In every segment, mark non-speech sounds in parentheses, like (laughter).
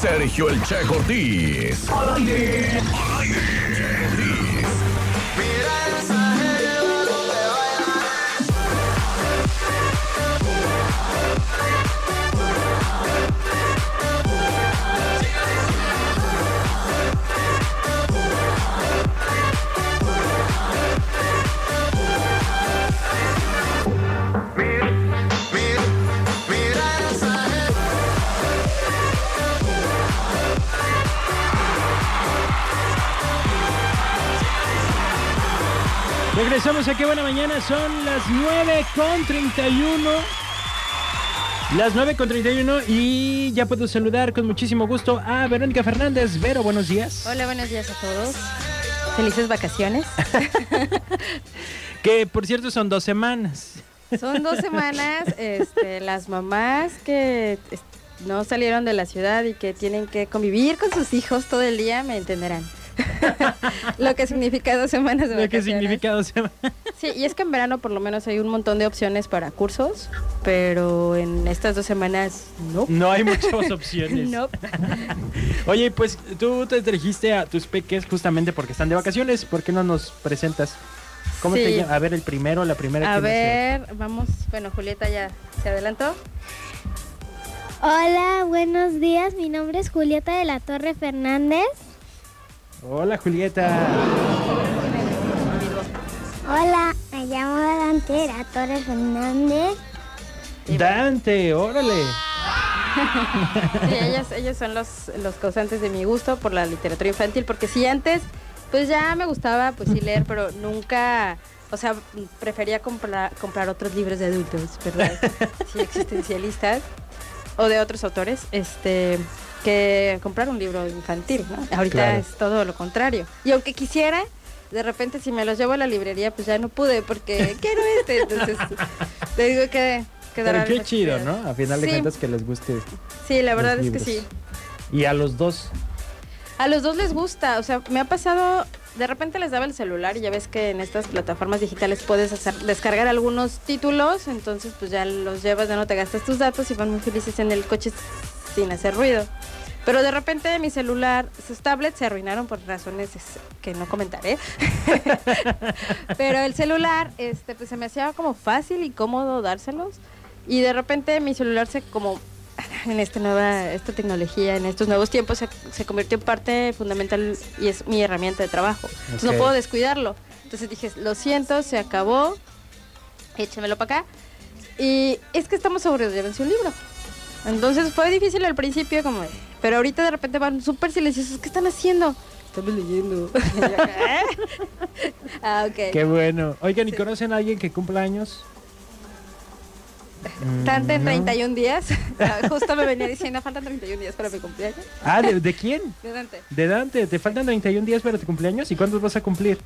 Sergio El Che. Regresamos a Qué Buena Mañana, son las 9 con 31. Las 9 con 31 y ya puedo saludar con muchísimo gusto a Verónica Fernández. Vero, buenos días. Hola, buenos días a todos. Felices vacaciones. (laughs) Que por cierto son dos semanas. Son dos semanas, (laughs) este, las mamás que no salieron de la ciudad y que tienen que convivir con sus hijos todo el día me entenderán. (laughs) Lo que significa dos semanas de Lo que significa dos semanas. Sí, y es que en verano por lo menos hay un montón de opciones para cursos, pero en estas dos semanas no. No hay muchas (laughs) opciones. No. (laughs) Oye, pues tú te dirigiste a tus peques justamente porque están de vacaciones. ¿Por qué no nos presentas? ¿Cómo te Sí. llamas? A ver, el primero, la primera. A ver, vamos. Bueno, Julieta ya se adelantó. Hola, buenos días. Mi nombre es Julieta de la Torre Fernández. Hola, Julieta. Hola, me llamo Dante de la Torre Fernández. Dante, órale. Sí, ellos, ellos son los, los causantes de mi gusto por la literatura infantil, porque si antes, pues ya me gustaba pues sí leer, pero nunca, o sea, prefería comprar, comprar otros libros de adultos, ¿verdad? Sí, existencialistas o de otros autores, este que comprar un libro infantil, ¿no? Ahorita Claro. es todo lo contrario. Y aunque quisiera, de repente si me los llevo a la librería, pues ya no pude porque (laughs) quiero este, entonces te digo que Pero qué chido. ¿no? A final de Sí. cuentas que les guste. Sí, la verdad es que sí. Y a los dos. A los dos les gusta, o sea, me ha pasado, de repente les daba el celular y ya ves que en estas plataformas digitales puedes hacer, descargar algunos títulos, entonces pues ya los llevas, ya no te gastas tus datos y van muy felices en el coche sin hacer ruido. Pero de repente mi celular, sus tablets se arruinaron por razones es- que no comentaré. (laughs) Pero el celular, este, pues se me hacía como fácil y cómodo dárselos. Y de repente mi celular se como (laughs) en esta nueva esta tecnología, en estos nuevos tiempos, se, se convirtió en parte fundamental y es mi herramienta de trabajo. Entonces Ok. no puedo descuidarlo. Entonces dije, lo siento, se acabó, échemelo para acá. Y es que estamos aburridos, llévense un libro. Entonces fue difícil al principio, como, de- pero ahorita de repente van súper silenciosos. ¿Qué están haciendo? Estamos leyendo. ¿eh? (laughs) (laughs) ah, ok. Qué bueno. Oigan, ¿y Sí. conocen a alguien que cumpla años? Mm, no. 31 días. (laughs) Ah, Justo me venía diciendo, faltan 31 días para mi cumpleaños. Ah, ¿de, de quién? De Dante. De Dante. ¿Te faltan 31 días para tu cumpleaños? ¿Y cuántos vas a cumplir?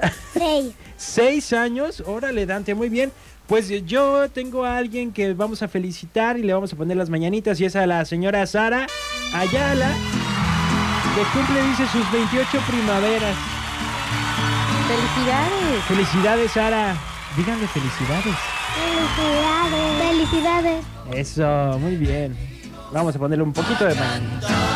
(laughs) Seis. Seis años. Órale, Dante, muy bien. Pues yo tengo a alguien que vamos a felicitar y le vamos a poner las mañanitas y es a la señora Sara Ayala, que cumple, dice, sus 28 primaveras. Felicidades. Felicidades, Sara. Díganle felicidades. Felicidades. Felicidades. Eso, muy bien. Vamos a ponerle un poquito de mañanitas.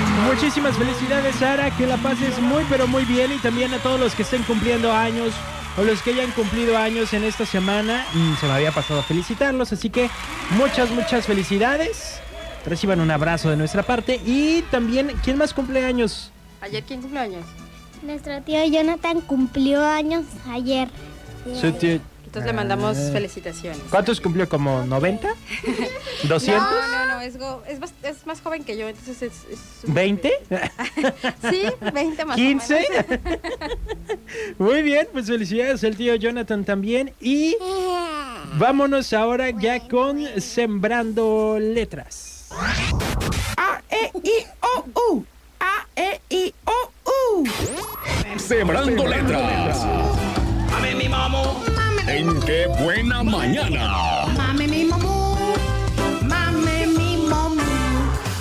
Muchísimas felicidades, Sara. Que la pases muy, pero muy bien. Y también a todos los que estén cumpliendo años o los que hayan cumplido años en esta semana. Mm, Se me había pasado a felicitarlos. Así que muchas, muchas felicidades. Reciban un abrazo de nuestra parte. Y también, ¿quién más cumple años? Ayer, ¿quién cumpleaños? Nuestro tío Jonathan cumplió años ayer. Su tío- Entonces le mandamos Ah. felicitaciones. ¿Cuántos cumplió? ¿Como 90? ¿200? (laughs) No, no, no, es, go- es, bas- es más joven que yo, entonces es... es un- ¿20? (laughs) Sí, 20 más o ¿15? menos. (laughs) Muy bien, pues felicidades al tío Jonathan también. Y vámonos ahora ya con Sembrando Letras. Sembrando letras. Mame mi mamo. En qué buena mañana. Mame mi mamú, mame mi mamú,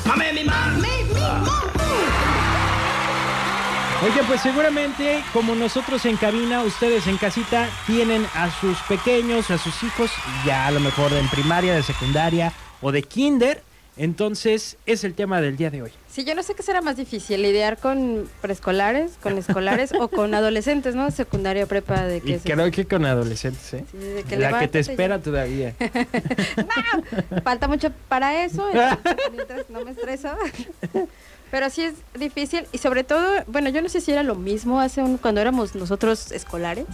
Mame mi mame. mame mi mamú. Oye, pues seguramente como nosotros en cabina, ustedes en casita tienen a sus pequeños, a sus hijos, ya a lo mejor en primaria, de secundaria o de kinder. Entonces es el tema del día de hoy. Sí, yo no sé qué será más difícil, lidiar con preescolares, con escolares o con adolescentes, ¿no? Secundaria, prepa, de que Y creo que con adolescentes, ¿eh? Sí, de que La que te ya. espera todavía. (laughs) Falta mucho para eso, mientras no me estreso. Pero sí es difícil y sobre todo, bueno, yo no sé si era lo mismo hace un, cuando éramos nosotros escolares,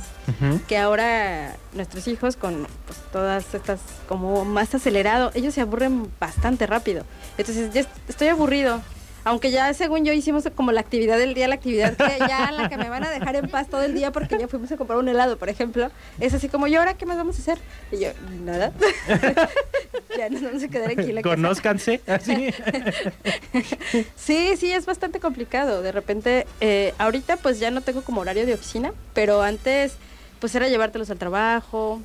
que ahora nuestros hijos con pues, todas estas como más acelerado, ellos se aburren bastante rápido. Entonces, ya est- estoy aburrido. Aunque ya según yo hicimos como la actividad del día, la actividad que (laughs) ya la que me van a dejar en paz todo el día porque ya fuimos a comprar un helado, por ejemplo, es así como, ¿y ahora qué más vamos a hacer? Y yo, nada. (laughs) (laughs) ya nos vamos a quedar aquí la. Conózcanse, así. Sí, sí, es bastante complicado. De repente, eh, ahorita pues ya no tengo como horario de oficina, pero antes pues era llevártelos al trabajo.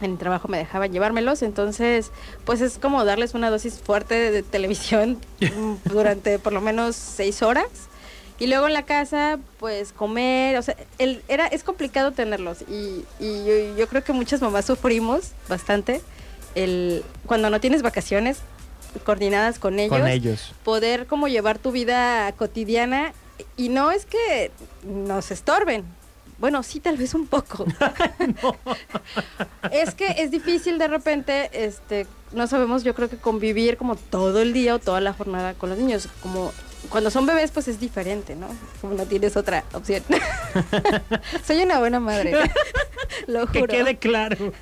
En el trabajo me dejaban llevármelos, entonces pues es como darles una dosis fuerte de, televisión (laughs) mm, durante por lo menos seis horas. Y luego en la casa, pues comer, o sea, el, era, es complicado tenerlos. Y, y yo, yo creo que muchas mamás sufrimos bastante el, cuando no tienes vacaciones coordinadas con ellos Con ellos. poder como llevar tu vida cotidiana y no es que nos estorben. Bueno, sí, tal vez un poco. (laughs) Es (laughs) que es difícil de repente, este, no sabemos, yo creo que convivir como todo el día o toda la jornada con los niños. Como cuando son bebés, pues es diferente, ¿no? Como no tienes otra opción. (laughs) Soy una buena madre. (laughs) Lo Que juro. quede claro.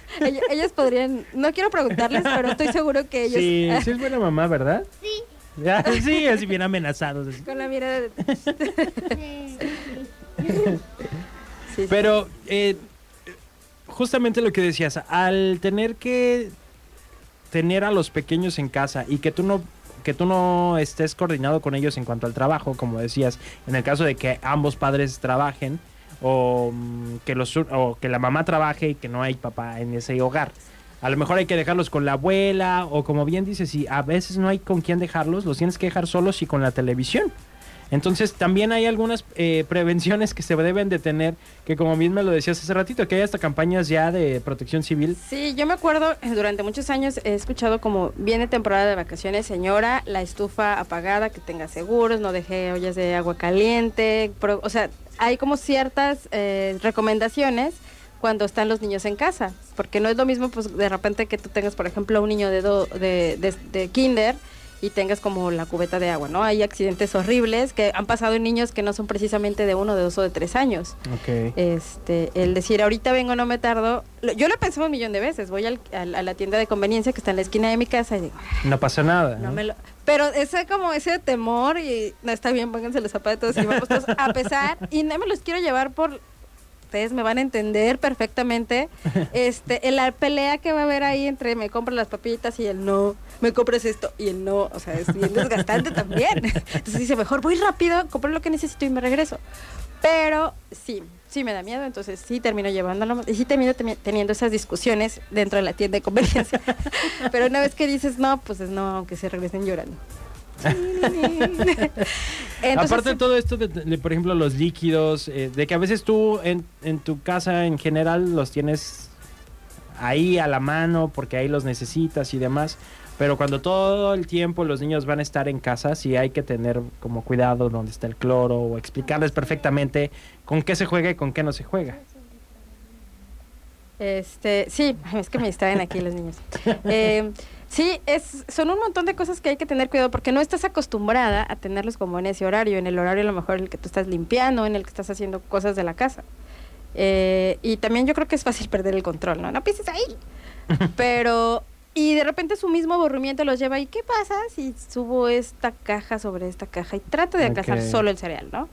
Ellas podrían, no quiero preguntarles, pero estoy seguro que ellos Sí, (laughs) sí es buena mamá, ¿verdad? Sí. sí, así bien amenazados. así. con la mirada de... Sí, sí. Pero eh, justamente lo que decías, al tener que tener a los pequeños en casa y que tú no que tú no estés coordinado con ellos en cuanto al trabajo, como decías, en el caso de que ambos padres trabajen o mm, que los o que la mamá trabaje y que no hay papá en ese hogar. A lo mejor hay que dejarlos con la abuela o como bien dices, si a veces no hay con quién dejarlos, los tienes que dejar solos y con la televisión. Entonces también hay algunas eh, prevenciones que se deben de tener, que como bien me lo decías hace ratito, que hay hasta campañas ya de protección civil. Sí, yo me acuerdo, eh, durante muchos años he escuchado como viene temporada de vacaciones, señora, la estufa apagada, que tenga seguros, no deje ollas de agua caliente, pro- o sea, hay como ciertas eh, recomendaciones cuando están los niños en casa, porque no es lo mismo pues de repente que tú tengas, por ejemplo, un niño de, de- de kinder y tengas como la cubeta de agua, ¿no? Hay accidentes horribles que han pasado en niños que no son precisamente de uno, de dos o de tres años. Ok. Este, el decir ahorita vengo, no me tardo. lo- Yo lo he pensado un millón de veces. Voy al- a la tienda de conveniencia que está en la esquina de mi casa y digo, No pasa nada. no ¿no? me lo. Pero ese como ese temor y no está bien, pónganse los zapatos y vamos todos a pesar (laughs) y no me los quiero llevar por ustedes me van a entender perfectamente (laughs) este en la pelea que va a haber ahí entre me compras las papitas y el no me compras esto. Y el no o sea es bien desgastante también. (laughs) Entonces dice mejor voy rápido compro lo que necesito y me regreso. Pero sí sí me da miedo. Entonces sí termino llevándolo. Y sí termino teniendo esas discusiones dentro de la tienda de conveniencia. (laughs) Pero una vez que dices no pues es no aunque se regresen llorando (laughs) Entonces, Aparte de todo esto, de, de, por ejemplo, los líquidos, eh, de que a veces tú en, en tu casa en general los tienes ahí a la mano porque ahí los necesitas y demás. Pero cuando todo el tiempo los niños van a estar en casa, sí hay que tener como cuidado donde está el cloro o explicarles perfectamente con qué se juega y con qué no se juega. Este, sí, (laughs) es que me distraen aquí los niños. Eh, sí, es, son un montón de cosas que hay que tener cuidado porque no estás acostumbrada a tenerlos como en ese horario, en el horario a lo mejor en el que tú estás limpiando, en el que estás haciendo cosas de la casa. Eh, y también yo creo que es fácil perder el control, ¿no? No pienses ahí. (laughs) Pero, y de repente su mismo aburrimiento los lleva, ¿y qué pasa si subo esta caja sobre esta caja y trato de alcanzar solo el cereal, ¿no?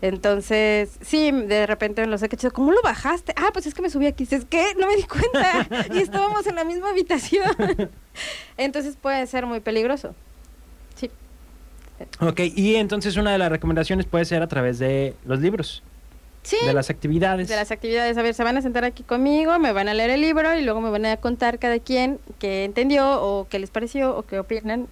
Entonces, sí, de repente en los sketches, ¿cómo lo bajaste? Ah, pues es que me subí aquí. Dices, ¿qué? No me di cuenta. (laughs) y estábamos en la misma habitación. (laughs) Entonces puede ser muy peligroso. Sí. Ok, y entonces una de las recomendaciones puede ser a través de los libros, Sí. de las actividades. de las actividades. A ver, se van a sentar aquí conmigo, me van a leer el libro y luego me van a contar cada quien qué entendió o qué les pareció o qué opinan.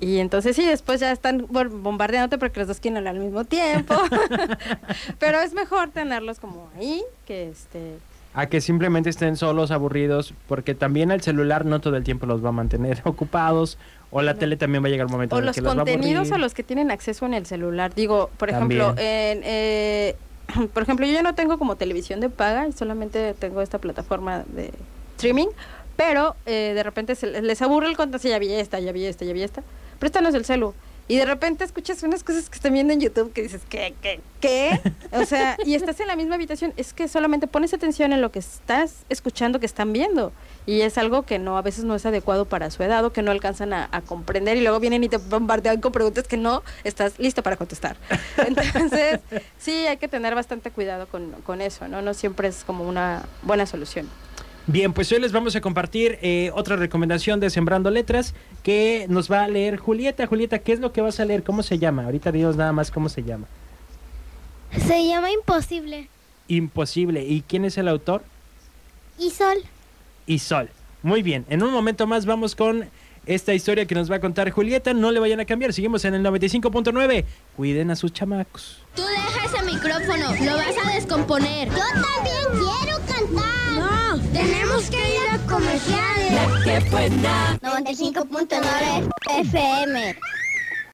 Y entonces sí, después ya están bombardeándote porque los dos quieren hablar al mismo tiempo. (laughs) (laughs) Pero es mejor tenerlos como ahí que este... A que simplemente estén solos, aburridos, porque también el celular no todo el tiempo los va a mantener (laughs) ocupados, o la No. tele también va a llegar un momento O en el los que los va a contenidos aburrir. a los que tienen acceso en el celular. Digo, por ejemplo, También. en, eh, (clears throat) por ejemplo, yo ya no tengo como televisión de paga solamente tengo esta plataforma de streaming, pero eh, de repente se les aburre el contenido, sí, ya vi esta, ya vi esta, ya vi esta, préstanos el celu. Y de repente escuchas unas cosas que están viendo en YouTube que dices, ¿qué, qué, qué? O sea, y estás en la misma habitación. Es que solamente pones atención en lo que estás escuchando que están viendo. Y es algo que no, a veces no es adecuado para su edad o que no alcanzan a, a comprender. Y luego vienen y te bombardean con preguntas que no estás listo para contestar. (laughs) Entonces, sí, hay que tener bastante cuidado con, con eso, ¿no? No siempre es como una buena solución. Bien, pues hoy les vamos a compartir eh, otra recomendación de Sembrando Letras que nos va a leer Julieta. Julieta, ¿qué es lo que vas a leer? ¿Cómo se llama? Ahorita dinos nada más cómo se llama. Se llama Imposible. Imposible. ¿Y quién es el autor? Y Sol. y Sol. Muy bien, en un momento más vamos con esta historia que nos va a contar Julieta. No le vayan a cambiar, seguimos en el 95.9. Cuiden a sus chamacos. Tú deja ese micrófono, lo vas a descomponer. Yo también quiero cantar. No, Tenemos que ir a comerciales. 95.9 FM.